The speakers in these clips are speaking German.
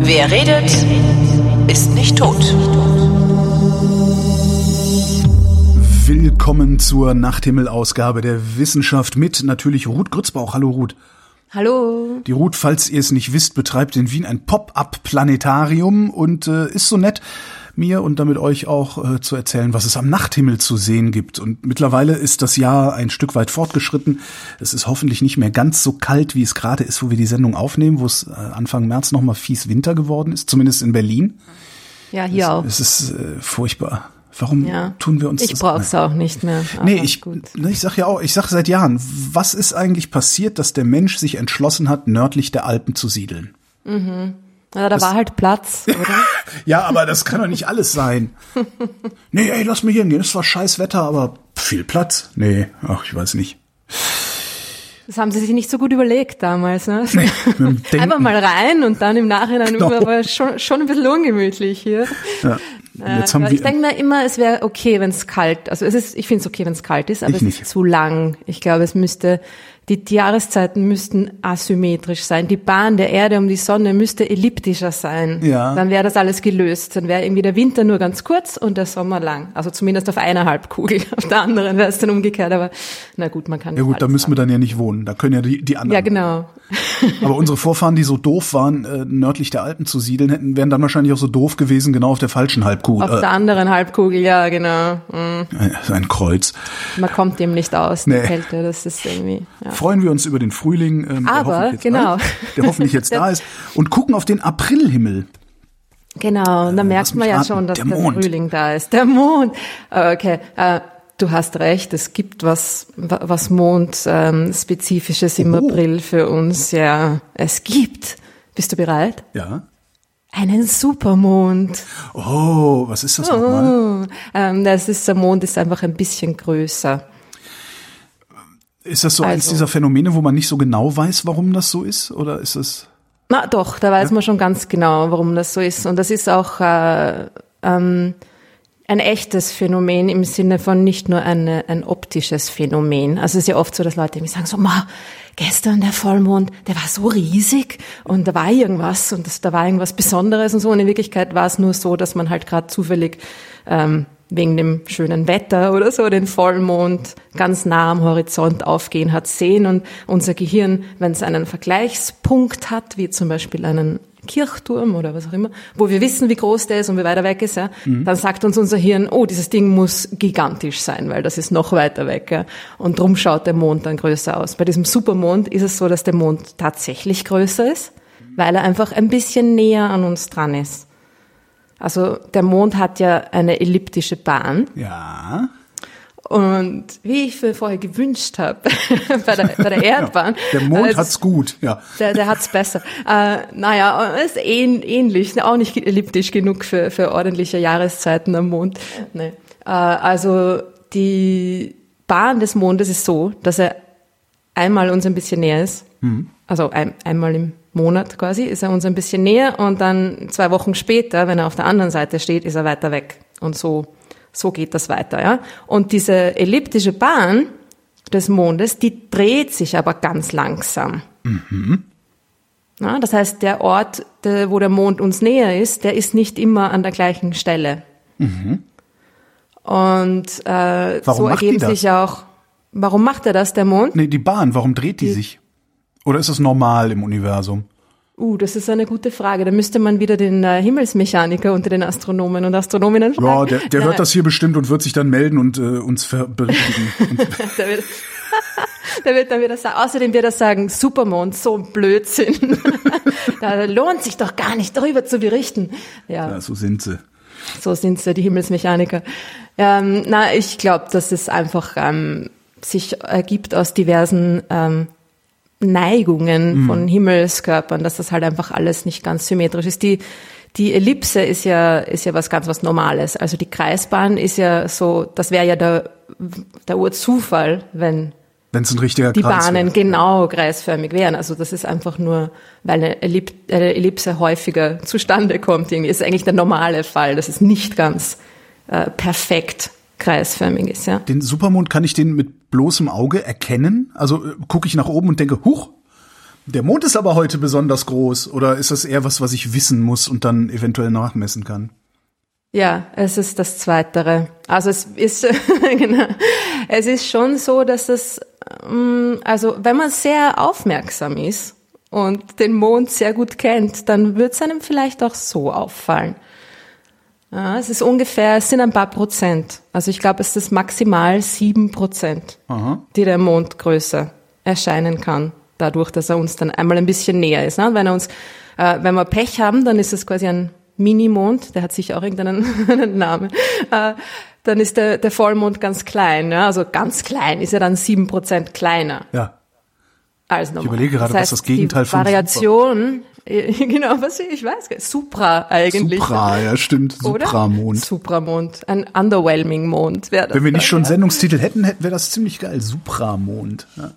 Wer redet, ist nicht tot. Willkommen zur Nachthimmel-Ausgabe der Wissenschaft mit natürlich Ruth Grützbauch. Hallo Ruth. Hallo. Die Ruth, falls ihr es nicht wisst, betreibt in Wien ein Pop-up-Planetarium und äh, ist so nett, mir und damit euch auch äh, zu erzählen, was es am Nachthimmel zu sehen gibt. Und mittlerweile ist das Jahr ein Stück weit fortgeschritten. Es ist hoffentlich nicht mehr ganz so kalt, wie es gerade ist, wo wir die Sendung aufnehmen, wo es äh, Anfang März nochmal fies Winter geworden ist, zumindest in Berlin. Ja, hier es, auch. Es ist äh, furchtbar. Warum ja. tun wir uns ich das? Ich brauch's auch nicht mehr. Nee, ich, gut. ich sag ja auch, ich sag seit Jahren, was ist eigentlich passiert, dass der Mensch sich entschlossen hat, nördlich der Alpen zu siedeln? Mhm. Ja, da das, war halt Platz, oder? ja, aber das kann doch nicht alles sein. nee, ey, lass mich hingehen. Es war scheiß Wetter, aber viel Platz. Nee, ach, ich weiß nicht. Das haben sie sich nicht so gut überlegt damals. Ne? Nee, Einfach mal rein und dann im Nachhinein genau. aber schon, schon ein bisschen ungemütlich hier. Ja. Jetzt haben äh, ich denke mir immer, es wäre okay, wenn es kalt, also es ist, ich finde es okay, wenn es kalt ist, aber es nicht. ist zu lang. Ich glaube, es müsste die, Jahreszeiten müssten asymmetrisch sein. Die Bahn der Erde um die Sonne müsste elliptischer sein. Ja. Dann wäre das alles gelöst. Dann wäre irgendwie der Winter nur ganz kurz und der Sommer lang. Also zumindest auf einer Halbkugel. Auf der anderen wäre es dann umgekehrt. Aber na gut, man kann. Ja gut, da müssen wir dann ja nicht wohnen. Da können ja die, die anderen. Ja, genau. Aber unsere Vorfahren, die so doof waren, äh, nördlich der Alpen zu siedeln, hätten, wären dann wahrscheinlich auch so doof gewesen, genau auf der falschen Halbkugel. Auf der anderen Halbkugel, ja, genau. Mhm. Ein Kreuz. Man kommt dem nicht aus, nee. die Kälte. Das ist irgendwie. Ja freuen wir uns über den Frühling, ähm, der, Aber, hoffentlich genau. Alt, der hoffentlich jetzt da ist, und gucken auf den Aprilhimmel. Genau, und da äh, merkt man ja raten. schon, dass der, der, Frühling da ist. Der Mond. Okay, äh, du hast recht, es gibt was, was Mondspezifisches ähm, im oh. April für uns. Ja, es gibt. Bist du bereit? Ja. Einen Supermond. Oh, was ist das nochmal? Oh, ähm, das ist, der Mond ist einfach ein bisschen größer. Ist das so also, eins dieser Phänomene, wo man nicht so genau weiß, warum das so ist? Oder ist es? Na doch, da weiß ja? man schon ganz genau, warum das so ist. Und das ist auch äh, ähm, ein echtes Phänomen im Sinne von nicht nur eine, ein optisches Phänomen. Also es ist ja oft so, dass Leute irgendwie sagen so, ma, gestern der Vollmond, der war so riesig und da war irgendwas und das, da war irgendwas Besonderes und so. Und in Wirklichkeit war es nur so, dass man halt gerade zufällig ähm, wegen dem schönen Wetter oder so den Vollmond ganz nah am Horizont aufgehen hat sehen und unser Gehirn, wenn es einen Vergleichspunkt hat, wie zum Beispiel einen Kirchturm oder was auch immer, wo wir wissen, wie groß der ist und wie weit er weg ist, ja, mhm. dann sagt uns unser Hirn, oh, dieses Ding muss gigantisch sein, weil das ist noch weiter weg. Ja, und drum schaut der Mond dann größer aus. Bei diesem Supermond ist es so, dass der Mond tatsächlich größer ist, weil er einfach ein bisschen näher an uns dran ist. Also der Mond hat ja eine elliptische Bahn. Ja. Und wie ich mir vorher gewünscht habe bei, der, bei der Erdbahn. Ja, der Mond also, hat's gut, ja. Der, der hat's besser. Äh, naja, ist ähn, ähnlich, auch nicht elliptisch genug für, für ordentliche Jahreszeiten am Mond. Nee. Äh, also die Bahn des Mondes ist so, dass er einmal uns ein bisschen näher ist. Mhm. Also ein, einmal im Monat quasi ist er uns ein bisschen näher und dann zwei Wochen später, wenn er auf der anderen Seite steht, ist er weiter weg. Und so, so geht das weiter, ja. Und diese elliptische Bahn des Mondes, die dreht sich aber ganz langsam. Mhm. Ja, das heißt, der Ort, der, wo der Mond uns näher ist, der ist nicht immer an der gleichen Stelle. Mhm. Und äh, warum so ergeben sich auch. Warum macht er das, der Mond? Nee, die Bahn, warum dreht die, die sich? Oder ist es normal im Universum? Uh, das ist eine gute Frage. Da müsste man wieder den äh, Himmelsmechaniker unter den Astronomen und Astronominnen fragen. Ja, der, der hört das hier bestimmt und wird sich dann melden und äh, uns berichtigen. der, wird, der wird dann wieder sagen, außerdem wird er sagen, Supermond, so ein Blödsinn. da lohnt sich doch gar nicht darüber zu berichten. Ja, ja so sind sie. So sind sie, die Himmelsmechaniker. Ähm, na, ich glaube, dass es einfach ähm, sich ergibt aus diversen ähm, Neigungen mhm. von Himmelskörpern, dass das halt einfach alles nicht ganz symmetrisch ist. Die, die Ellipse ist ja, ist ja was ganz was Normales. Also die Kreisbahn ist ja so, das wäre ja der, der Urzufall, wenn wenn es ein richtiger die Kreis Bahnen wäre. genau kreisförmig wären. Also das ist einfach nur, weil eine, Ellip eine Ellipse häufiger zustande kommt. Irgendwie ist eigentlich der normale Fall. Das ist nicht ganz äh, perfekt kreisförmig ist, ja. Den Supermond kann ich den mit bloßem Auge erkennen? Also äh, gucke ich nach oben und denke, huch, der Mond ist aber heute besonders groß. Oder ist das eher was, was ich wissen muss und dann eventuell nachmessen kann? Ja, es ist das Zweitere. Also es ist, genau, es ist schon so, dass es, ähm, also wenn man sehr aufmerksam ist und den Mond sehr gut kennt, dann wird es einem vielleicht auch so auffallen. Ja, es ist ungefähr, es sind ein paar Prozent. Also ich glaube, es ist maximal sieben Prozent, Aha. die der Mond größer erscheinen kann, dadurch, dass er uns dann einmal ein bisschen näher ist. Ne? Wenn er uns, äh, wenn wir Pech haben, dann ist es quasi ein Minimond, der hat sicher auch irgendeinen Namen. Äh, dann ist der, der Vollmond ganz klein, ja? also ganz klein, ist er dann sieben Prozent kleiner Ja. als normal. Ich überlege gerade, was das Gegenteil von Variation, genau, was ich weiß, Supra eigentlich. Supra, ja stimmt? Supramond. Supramond, ein underwhelming Mond wäre das. Wenn wir nicht schon ja. Sendungstitel hätten, hätten wäre das ziemlich geil. Supramond. Ja.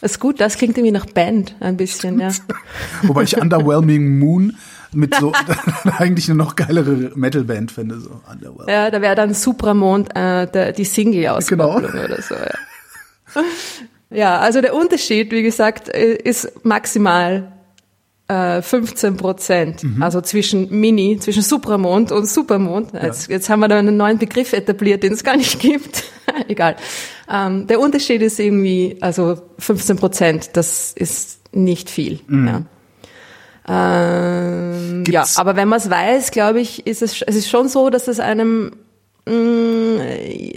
Ist gut, das klingt irgendwie nach Band ein bisschen, ja. Wobei ich Underwhelming Moon mit so eigentlich eine noch geilere Metalband finde. So. Ja, da wäre dann Supramond äh, der, die Single auskopplung Genau. oder so, ja. Ja, also der Unterschied, wie gesagt, äh, ist maximal äh, 15 Prozent. Mhm. Also zwischen Mini, zwischen Supramond und Supermond. Jetzt, jetzt haben wir da einen neuen Begriff etabliert, den es gar nicht gibt. Egal. Ähm, der Unterschied ist irgendwie, also 15 Prozent, das ist nicht viel. Mhm. Ja. Ähm, ja, aber wenn man es weiß, glaube ich, ist es, es ist schon so, dass es einem mh,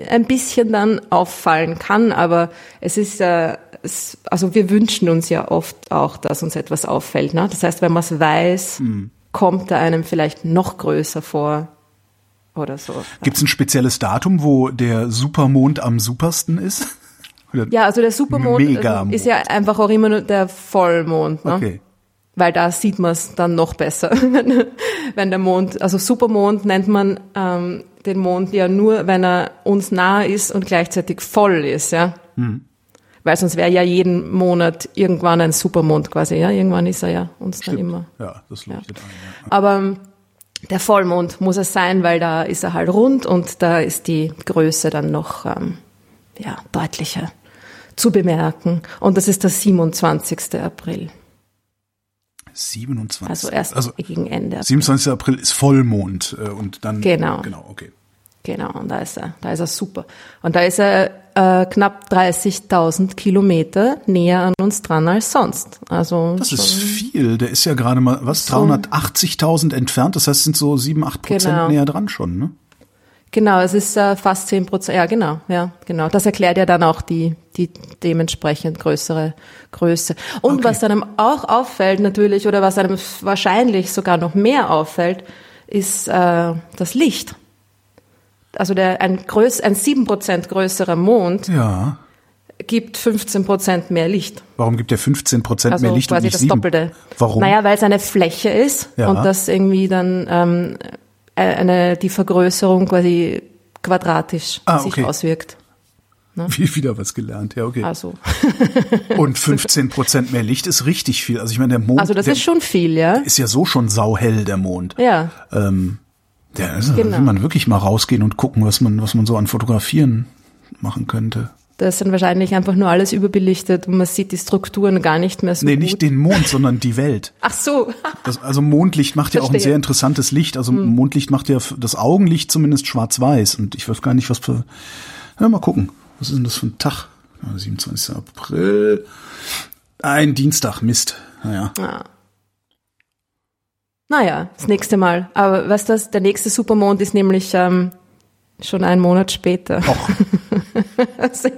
ein bisschen dann auffallen kann, aber es ist äh, es, also wir wünschen uns ja oft auch, dass uns etwas auffällt. Ne? Das heißt, wenn man es weiß, kommt er einem vielleicht noch größer vor oder so. Gibt es ein spezielles Datum, wo der Supermond am supersten ist? Oder- Ja, also der Supermond Megamond. ist ja einfach auch immer nur der Vollmond. Ne? Okay. weil da sieht man es dann noch besser. wenn der Mond, also Supermond nennt man ähm, den Mond ja nur, wenn er uns nahe ist und gleichzeitig voll ist, ja. Hm. Weil sonst wäre ja jeden Monat irgendwann ein Supermond quasi, ja. Irgendwann ist er ja uns dann immer. Ja, das leuchtet ein. Ja. Aber ähm, der Vollmond muss es sein, weil da ist er halt rund und da ist die Größe dann noch ähm, ja, deutlicher zu bemerken. Und das ist der 27. April. 27. Also erst also gegen Ende. 27. April ist Vollmond äh, und dann Genau. genau okay. Genau, und da ist er, da ist er super. Und da ist er äh, knapp 30.000 Kilometer näher an uns dran als sonst. Also Das ist viel. Der ist ja gerade mal was So. 380.000 entfernt. Das heißt, sind so sieben, acht Prozent Genau. näher dran schon. Ne? genau, es ist äh, fast 10 Prozent. Ja, genau, ja, genau. Das erklärt ja dann auch die die dementsprechend größere Größe. Und Okay. was einem auch auffällt natürlich oder was einem wahrscheinlich sogar noch mehr auffällt, ist äh, das Licht. Also der ein größ ein 7 Prozent größerer Mond Ja. gibt 15 Prozent mehr Licht. Warum gibt der 15 Prozent Also mehr Licht und quasi nicht das 7? Doppelte. Warum? Naja, weil es eine Fläche ist Ja. und das irgendwie dann ähm, eine, die Vergrößerung quasi quadratisch Ah, sich okay. auswirkt. Wie wieder was gelernt. Ja, okay. Also, Und 15 Prozent mehr Licht ist richtig viel. Also ich meine, der Mond also das der ist schon viel, ja. ist ja so schon sauhell, der Mond. Ja, Ähm, ja, also da Genau. will man wirklich mal rausgehen und gucken, was man, was man so an Fotografieren machen könnte. das ist dann wahrscheinlich einfach nur alles überbelichtet und man sieht die Strukturen gar nicht mehr so Nee, gut. nicht den Mond, sondern die Welt. Ach so, Das, also Mondlicht macht ja auch ein Verstehe. Hm. sehr interessantes Licht. Also Mondlicht macht ja das Augenlicht zumindest schwarz-weiß. Und ich weiß gar nicht, was für. Ja, mal gucken. Was ist denn das für ein Tag? Ja, 27. April. Ein Dienstag, Mist. Naja. Naja, das nächste Mal. Aber was das, der nächste Supermond ist nämlich ähm, schon einen Monat später. Och, Also,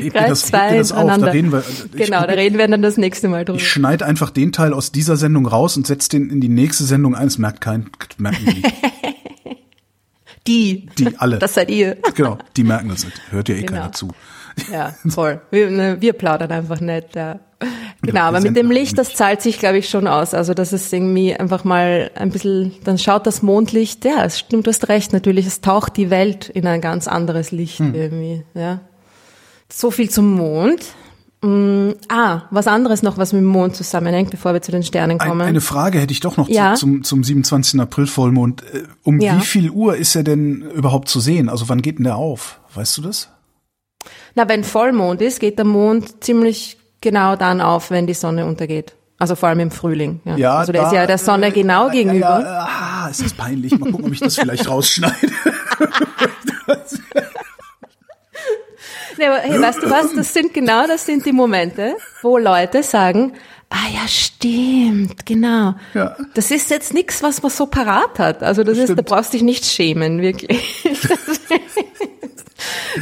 mir gleich das, zwei das auf. Da reden wir. Ich, Genau, da reden wir dann das nächste Mal drüber. ich schneide einfach den Teil aus dieser Sendung raus und setze den in die nächste Sendung ein. Das merkt kein, merken die, Die. die alle. Das seid ihr. genau, die merken das nicht. Hört ja eh Genau. keiner zu. Ja, voll. Wir, ne, wir plaudern einfach nicht. Ja. Genau, wir aber mit dem Licht, das zahlt sich, glaube ich, schon aus. Also das ist irgendwie einfach mal ein bisschen, dann schaut das Mondlicht, ja, es stimmt, du hast recht, natürlich, es taucht die Welt in ein ganz anderes Licht Hm. irgendwie, ja. So viel zum Mond. Mm, ah, was anderes noch, was mit dem Mond zusammenhängt, bevor wir zu den Sternen Ein, kommen. eine Frage hätte ich doch noch Ja. zu, zum, zum 27. April Vollmond. Äh, Um Ja. wie viel Uhr ist er denn überhaupt zu sehen? Also wann geht denn der auf? Weißt du das? Na, wenn Vollmond ist, geht der Mond ziemlich genau dann auf, wenn die Sonne untergeht. Also vor allem im Frühling. Ja. Ja, also der da- ist ja der Sonne genau Ja, gegenüber. Ja, ah, es ist peinlich. Mal gucken, ob ich das vielleicht rausschneide. Nee, aber hey, weißt du was? Das sind genau das sind die Momente, wo Leute sagen, ah ja, stimmt, genau. Ja. Das ist jetzt nichts, was man so parat hat. Also das ist, da Stimmt. brauchst dich nicht schämen, wirklich.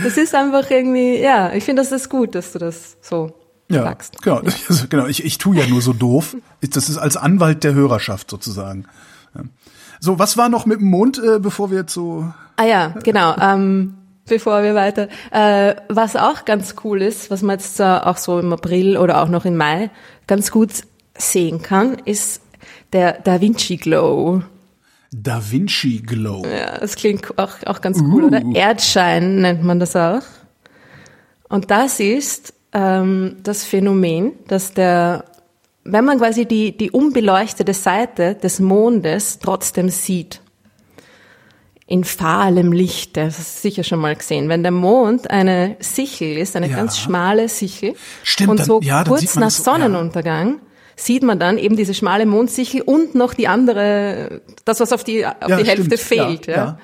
Das ist einfach irgendwie, ja, ich finde, das ist gut, dass du das so Ja, sagst. genau. Also, genau. Ich, ich tue ja nur so doof. Das ist als Anwalt der Hörerschaft sozusagen. Ja. So, was war noch mit dem Mond, äh, bevor wir jetzt so Ah ja, genau. Ähm, bevor wir weiter. Äh, was auch ganz cool ist, was man jetzt äh, auch so im April oder auch noch im Mai ganz gut sehen kann, ist der Da Vinci Glow. Da Vinci Glow? Ja, das klingt auch, auch ganz cool, oder? Erdschein nennt man das auch. Und das ist ähm, das Phänomen, dass der, wenn man quasi die, die unbeleuchtete Seite des Mondes trotzdem sieht, in fahlem Licht, das hast du sicher schon mal gesehen. Wenn der Mond eine Sichel ist, eine Ja. ganz schmale Sichel, Stimmt, und so ja, dann sieht kurz nach so, ja. Sonnenuntergang sieht man dann eben diese schmale Mondsichel und noch die andere, das was auf die, auf Ja, die Hälfte stimmt, ja, fehlt. Ja, ja.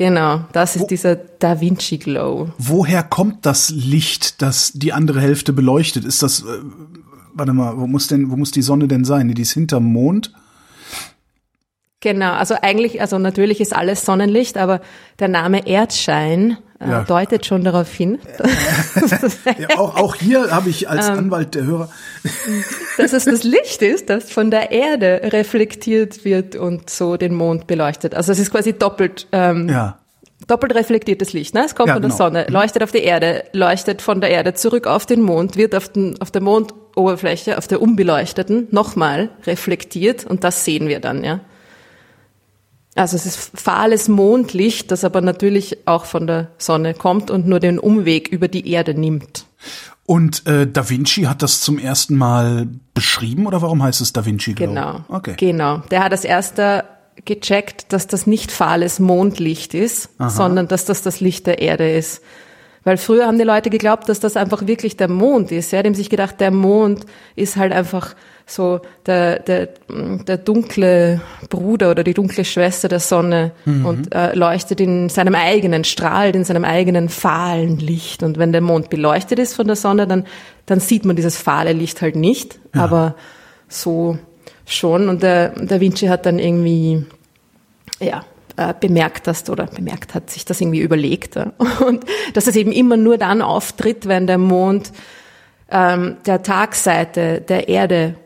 Genau, das ist Wo- dieser Da Vinci Glow. Woher kommt das Licht, das die andere Hälfte beleuchtet? Ist das, äh, warte mal, wo muss denn, wo muss die Sonne denn sein? Die ist hinterm Mond? Genau, also eigentlich, also natürlich ist alles Sonnenlicht, aber der Name Erdschein Ja. deutet schon darauf hin, Ja, auch, auch hier habe ich als Ähm. Anwalt der Hörer. dass es das Licht ist, das von der Erde reflektiert wird und so den Mond beleuchtet. Also es ist quasi doppelt, ähm, Ja. doppelt reflektiertes Licht. Ne? Es kommt von der genau. Sonne, leuchtet auf die Erde, leuchtet von der Erde zurück auf den Mond, wird auf, den, auf der Mondoberfläche, auf der unbeleuchteten, nochmal reflektiert und das sehen wir dann, ja. Also es ist fahles Mondlicht, das aber natürlich auch von der Sonne kommt und nur den Umweg über die Erde nimmt. Und äh, Da Vinci hat das zum ersten Mal beschrieben oder warum heißt es Da Vinci Glow? Genau. Okay. Genau. Der hat als erster gecheckt, dass das nicht fahles Mondlicht ist, sondern dass das das Licht der Erde ist. Weil früher haben die Leute geglaubt, dass das einfach wirklich der Mond ist. Ja, die haben sich gedacht, der Mond ist halt einfach so der, der, der dunkle Bruder oder die dunkle Schwester der Sonne und äh, leuchtet in seinem eigenen, strahlt in seinem eigenen fahlen Licht. Und wenn der Mond beleuchtet ist von der Sonne, dann, dann sieht man dieses fahle Licht halt nicht. Aber so schon. Und der, der Vinci hat dann irgendwie, ja, äh, bemerkt hast oder bemerkt hat, sich das irgendwie überlegt. Ja. Und dass es eben immer nur dann auftritt, wenn der Mond ähm, der Tagseite der Erde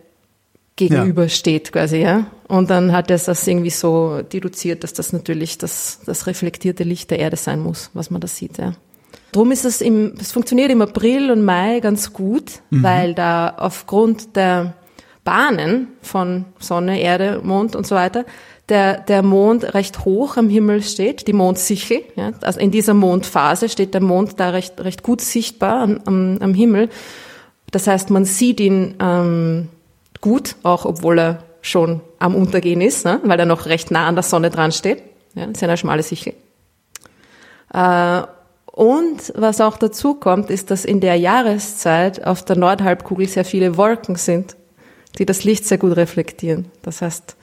gegenübersteht quasi, ja. Und dann hat er das irgendwie so deduziert, dass das natürlich das, das reflektierte Licht der Erde sein muss, was man da sieht, ja. Drum ist es im, es funktioniert im April und Mai ganz gut, weil da aufgrund der Bahnen von Sonne, Erde, Mond und so weiter, der, der Mond recht hoch am Himmel steht, die Mondsichel. Ja, also in dieser Mondphase steht der Mond da recht, recht gut sichtbar am, am, am Himmel. Das heißt, man sieht ihn ähm, gut, auch obwohl er schon am Untergehen ist, ne? weil er noch recht nah an der Sonne dran steht. Ja, das ist eine schmale Sichel. Äh, und was auch dazu kommt, ist, dass in der Jahreszeit auf der Nordhalbkugel sehr viele Wolken sind, die das Licht sehr gut reflektieren. Das heißt,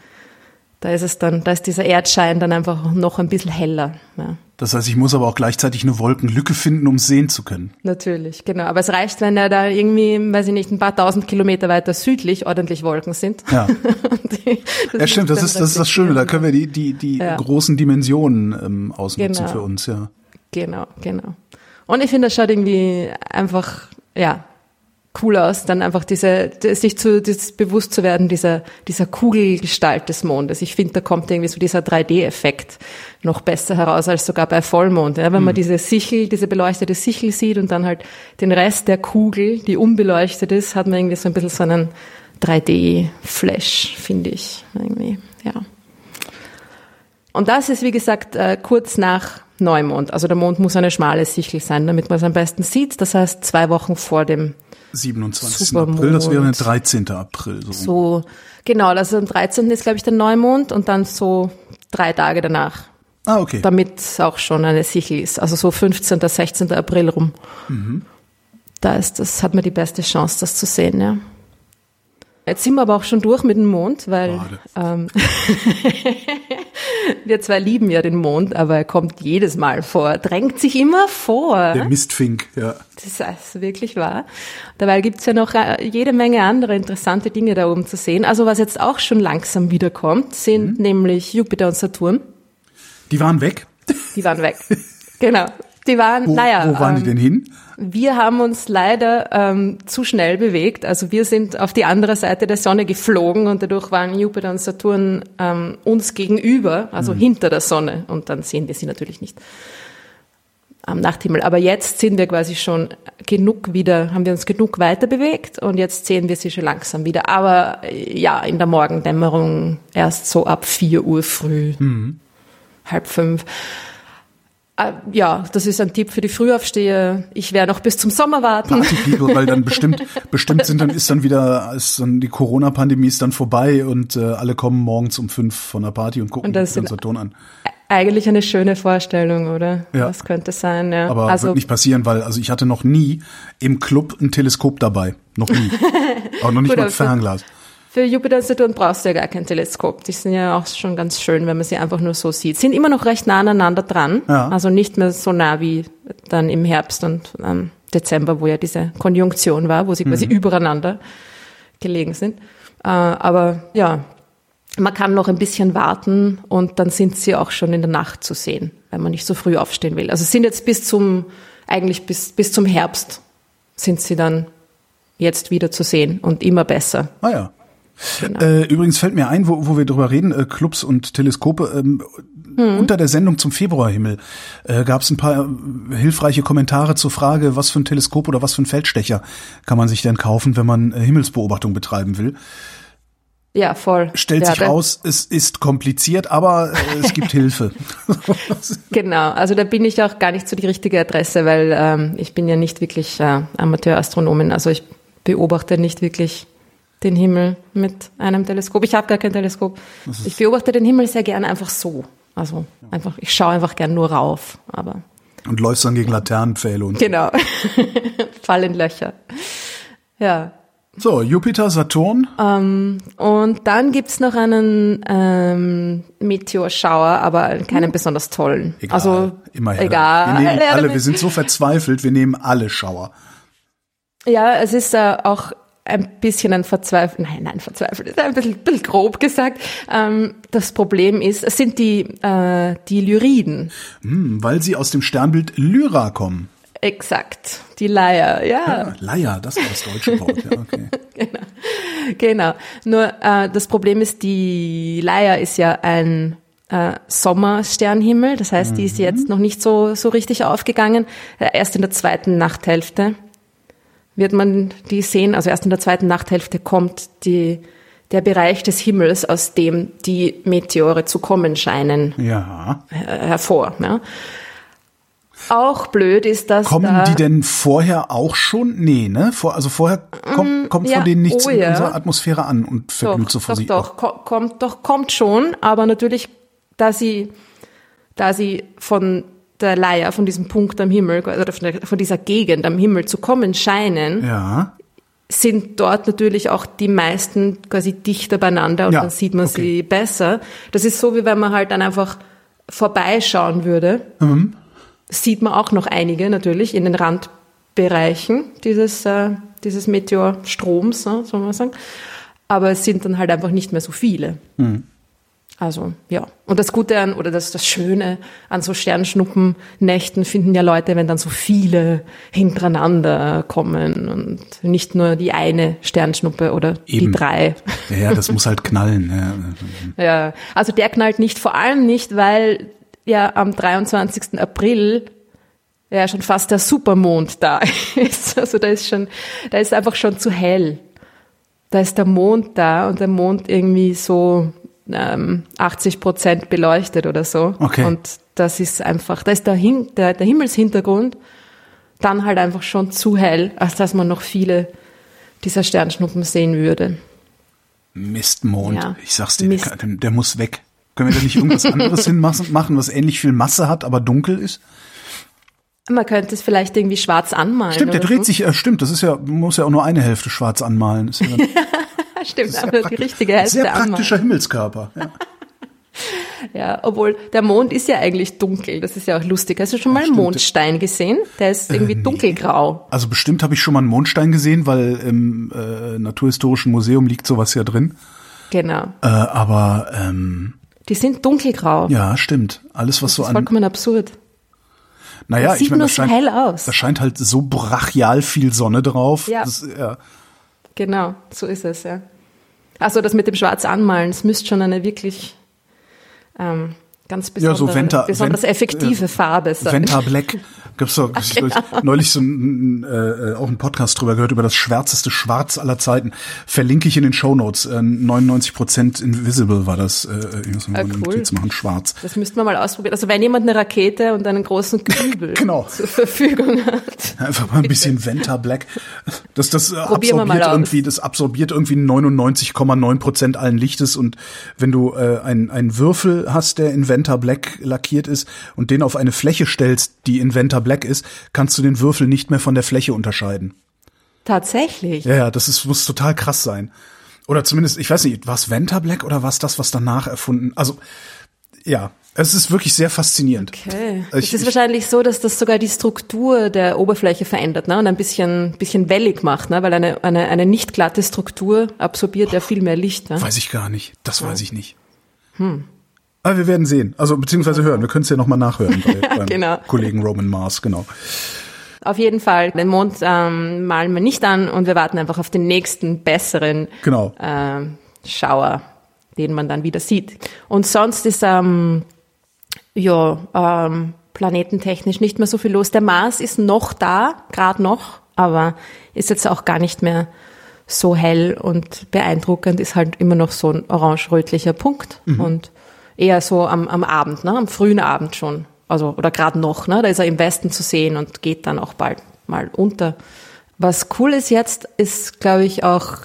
da ist es dann, da ist dieser Erdschein dann einfach noch ein bisschen heller. Ja, Das heißt, ich muss aber auch gleichzeitig eine Wolkenlücke finden, um sehen zu können. natürlich, genau. Aber es reicht, wenn da da irgendwie, weiß ich nicht, ein paar tausend Kilometer weiter südlich ordentlich Wolken sind. Ja. Die- Ja, stimmt, das ist, das ist das Schöne. Da können wir die, die, die Ja. großen Dimensionen ähm, ausnutzen Genau. für uns, ja. Genau, genau. Und ich finde, das schaut irgendwie einfach, ja, cool aus, dann einfach diese, die- sich zu, das bewusst zu werden, dieser, dieser Kugelgestalt des Mondes. Ich finde, da kommt irgendwie so dieser 3D-Effekt noch besser heraus als sogar bei Vollmond. Ja, wenn man diese Sichel, diese beleuchtete Sichel sieht und dann halt den Rest der Kugel, die unbeleuchtet ist, hat man irgendwie so ein bisschen so einen 3D-Flash, finde ich, irgendwie, ja. Und das ist, wie gesagt, äh, kurz nach Neumond. Also der Mond muss eine schmale Sichel sein, damit man es am besten sieht. Das heißt, zwei Wochen vor dem 27. Supermond. April, das wäre der 13. April. So. so, genau, also am 13. ist, glaube ich, der Neumond und dann so drei Tage danach Ah, okay. Damit auch schon eine Sichel ist. Also so 15., 16. April rum. Mhm. Da ist das, hat man die beste Chance, das zu sehen, ja. Jetzt sind wir aber auch schon durch mit dem Mond, weil ähm, wir zwei lieben ja den Mond, aber er kommt jedes Mal vor, drängt sich immer vor. Der Mistfink, ja. Das ist wirklich wahr. Dabei gibt's ja noch äh, jede Menge andere interessante Dinge da oben zu sehen. Also was jetzt auch schon langsam wiederkommt, sind Mhm. nämlich Jupiter und Saturn. Die waren weg. Die waren weg. genau. Die waren, Wo, naja. wo waren die ähm, denn hin? Wir haben uns leider ähm, zu schnell bewegt. Also wir sind auf die andere Seite der Sonne geflogen und dadurch waren Jupiter und Saturn ähm, uns gegenüber, also hinter der Sonne. Und dann sehen wir sie natürlich nicht am Nachthimmel. Aber jetzt sind wir quasi schon genug wieder, haben wir uns genug weiter bewegt und jetzt sehen wir sie schon langsam wieder. Aber äh, ja, in der Morgendämmerung erst so ab 4 Uhr früh, halb fünf. Äh, Ja, das ist ein Tipp für die Frühaufsteher. Ich werde noch bis zum Sommer warten. Party People, weil dann bestimmt, bestimmt sind dann, ist dann wieder, ist dann die Corona-Pandemie ist dann vorbei und äh, alle kommen morgens um fünf von der Party und gucken Und das den Saturn an. Eigentlich eine schöne Vorstellung, oder? Ja. Das könnte sein, ja. Aber also, wird nicht passieren, weil also ich hatte noch nie im Club ein Teleskop dabei. Noch nie. Auch noch nicht Gut, mal Fernglas. Für Jupiter Saturn brauchst du ja gar kein Teleskop. Die sind ja auch schon ganz schön, wenn man sie einfach nur so sieht. Sind immer noch recht nah aneinander dran. Ja. Also nicht mehr so nah wie dann im Herbst und ähm, Dezember, wo ja diese Konjunktion war, wo sie quasi Mhm. übereinander gelegen sind. Äh, aber ja, man kann noch ein bisschen warten und dann sind sie auch schon in der Nacht zu sehen, wenn man nicht so früh aufstehen will. Also sind jetzt bis zum, eigentlich bis, bis zum Herbst sind sie dann jetzt wieder zu sehen und immer besser. Ah ja. Genau. Äh, übrigens fällt mir ein, wo, wo wir drüber reden, äh, Clubs und Teleskope. Ähm, Hm. Unter der Sendung zum Februarhimmel äh, gab es ein paar äh, hilfreiche Kommentare zur Frage, was für ein Teleskop oder was für ein Feldstecher kann man sich denn kaufen, wenn man äh, Himmelsbeobachtung betreiben will. Ja, voll. Stellt ja, sich raus, es ist kompliziert, aber äh, es gibt Hilfe. Genau, also da bin ich auch gar nicht so die richtige Adresse, weil ähm, ich bin ja nicht wirklich äh, Amateurastronomin. Also ich beobachte nicht wirklich den Himmel mit einem Teleskop. Ich habe gar kein Teleskop. Ich beobachte den Himmel sehr gerne einfach so. Also einfach, ich schaue einfach gern nur rauf. Aber Und läufst dann gegen Laternenpfähle und genau, Fall in Löcher. Ja. so. Jupiter, Saturn. Und dann gibt's noch einen ähm, Meteorschauer, aber keinen besonders tollen. Egal, Also immer her. egal. Wir nehmen alle, wir sind so verzweifelt, wir nehmen alle Schauer. Ja, es ist äh, auch ein bisschen ein verzweifelt, nein, nein, verzweifelt ist ein bisschen, bisschen grob gesagt. Ähm, das Problem ist, es sind die, äh, die Lyriden. Hm, weil sie aus dem Sternbild Lyra kommen. Exakt. Die Leier, ja. Ah, Leier, das war das deutsche Wort. Ja, okay. Genau. Nur äh, das Problem ist, die Leier ist ja ein äh, Sommersternhimmel. Das heißt, die ist jetzt noch nicht so, so richtig aufgegangen. Äh, erst in der zweiten Nachthälfte wird man die sehen. Also erst in der zweiten Nachthälfte kommt die, der Bereich des Himmels, aus dem die Meteore zu kommen scheinen, Ja. hervor. Ja. Auch blöd ist, dass Kommen da, die denn vorher auch schon? Nee, ne? Vor, also vorher kommt, kommt ja, von denen nichts oh in ja. unserer Atmosphäre an und verglüht doch, so vor doch, sich. doch, ko- kommt, doch, kommt schon, aber natürlich, da sie, da sie von der Leier, von diesem Punkt am Himmel, oder von, der, von dieser Gegend am Himmel zu kommen scheinen, Ja. sind dort natürlich auch die meisten quasi dichter beieinander und Ja, dann sieht man okay. sie besser. Das ist so, wie wenn man halt dann einfach vorbeischauen würde. Mhm. Sieht man auch noch einige natürlich in den Randbereichen dieses, äh, dieses Meteorstroms, äh, soll man sagen. Aber es sind dann halt einfach nicht mehr so viele. Mhm. Also, ja. Und das Gute an, oder das, das Schöne an so Sternschnuppennächten finden ja Leute, wenn dann so viele hintereinander kommen und nicht nur die eine Sternschnuppe oder Eben. die drei. Ja, das muss halt knallen. Ja. Ja, also der knallt nicht, vor allem nicht, weil ja am 23. April ja schon fast der Supermond da ist. Also da ist schon, da ist einfach schon zu hell. Da ist der Mond da und der Mond irgendwie so ähm, 80 Prozent beleuchtet oder so. Okay. Und das ist einfach, da ist der, Hin der, der Himmelshintergrund dann halt einfach schon zu hell, als dass man noch viele dieser Sternschnuppen sehen würde. Mistmond. Ja. Ich sag's dir, der, der muss weg. Können wir da nicht irgendwas anderes hinmachen, was ähnlich viel Masse hat, aber dunkel ist? Man könnte es vielleicht irgendwie schwarz anmalen. Stimmt, der dreht so. sich, äh, stimmt, das ist ja, muss ja auch nur eine Hälfte schwarz anmalen. Ist ja stimmt, aber die richtige Hälfte Sehr praktischer anmalen. Himmelskörper. Ja. Ja, obwohl der Mond ist ja eigentlich dunkel. Das ist ja auch lustig. Hast du schon mal einen Mondstein gesehen? Der ist irgendwie äh, dunkelgrau. Also bestimmt habe ich schon mal einen Mondstein gesehen, weil im äh, Naturhistorischen Museum liegt sowas ja drin. Genau. Äh, aber ähm, die sind dunkelgrau. Ja, stimmt. Alles was das so an vollkommen absurd. Naja, das sieht ich meine, nur das scheint, hell aus. da scheint halt so brachial viel Sonne drauf. Ja. Das, ja. Genau, so ist es, ja. Also das mit dem Schwarz anmalen, es müsste schon eine wirklich ähm, ganz besondere, ja, so Venta, besonders effektive äh, Farbe sein. Venta Black. Gibt's doch genau. neulich so ein, äh, auch einen Podcast drüber gehört über das schwärzeste Schwarz aller Zeiten. Verlinke ich in den Show Notes. Äh, 99 Invisible war das. Äh, ich ah, cool. machen, schwarz. Das müssten wir mal ausprobieren. Also wenn jemand eine Rakete und einen großen Kübel genau. zur Verfügung hat. Einfach mal ein bisschen Venta Black. Das, das absorbiert irgendwie, das absorbiert irgendwie 99,9 Prozent allen Lichtes und wenn du äh, einen, einen Würfel hast, der in Venta Black lackiert ist und den auf eine Fläche stellst, die in Venta Black ist, kannst du den Würfel nicht mehr von der Fläche unterscheiden. Tatsächlich? Ja, ja, das ist, muss total krass sein. Oder zumindest, ich weiß nicht, war es Venta Black oder war es das, was danach erfunden? Also, ja, es ist wirklich sehr faszinierend. Okay. Ich, es ist ich, wahrscheinlich so, dass das sogar die Struktur der Oberfläche verändert ne? und ein bisschen, bisschen wellig macht, ne? weil eine, eine, eine nicht glatte Struktur absorbiert ja viel mehr Licht. Ne? Weiß ich gar nicht. Das weiß ich nicht. Hm. Aber wir werden sehen. Also beziehungsweise hören. Wir können es ja nochmal nachhören bei, genau. Kollegen Roman Mars, genau. Auf jeden Fall, den Mond ähm, malen wir nicht an und wir warten einfach auf den nächsten besseren genau. äh, Schauer, den man dann wieder sieht. Und sonst ist ähm, ja ähm, planetentechnisch nicht mehr so viel los. Der Mars ist noch da, gerade noch, aber ist jetzt auch gar nicht mehr so hell und beeindruckend, ist halt immer noch so ein orange-rötlicher Punkt. Mhm. Und eher so am, am Abend, ne, am frühen Abend schon. Also, oder gerade noch, ne, da ist er im Westen zu sehen und geht dann auch bald mal unter. Was cool ist jetzt, ist, glaube ich, auch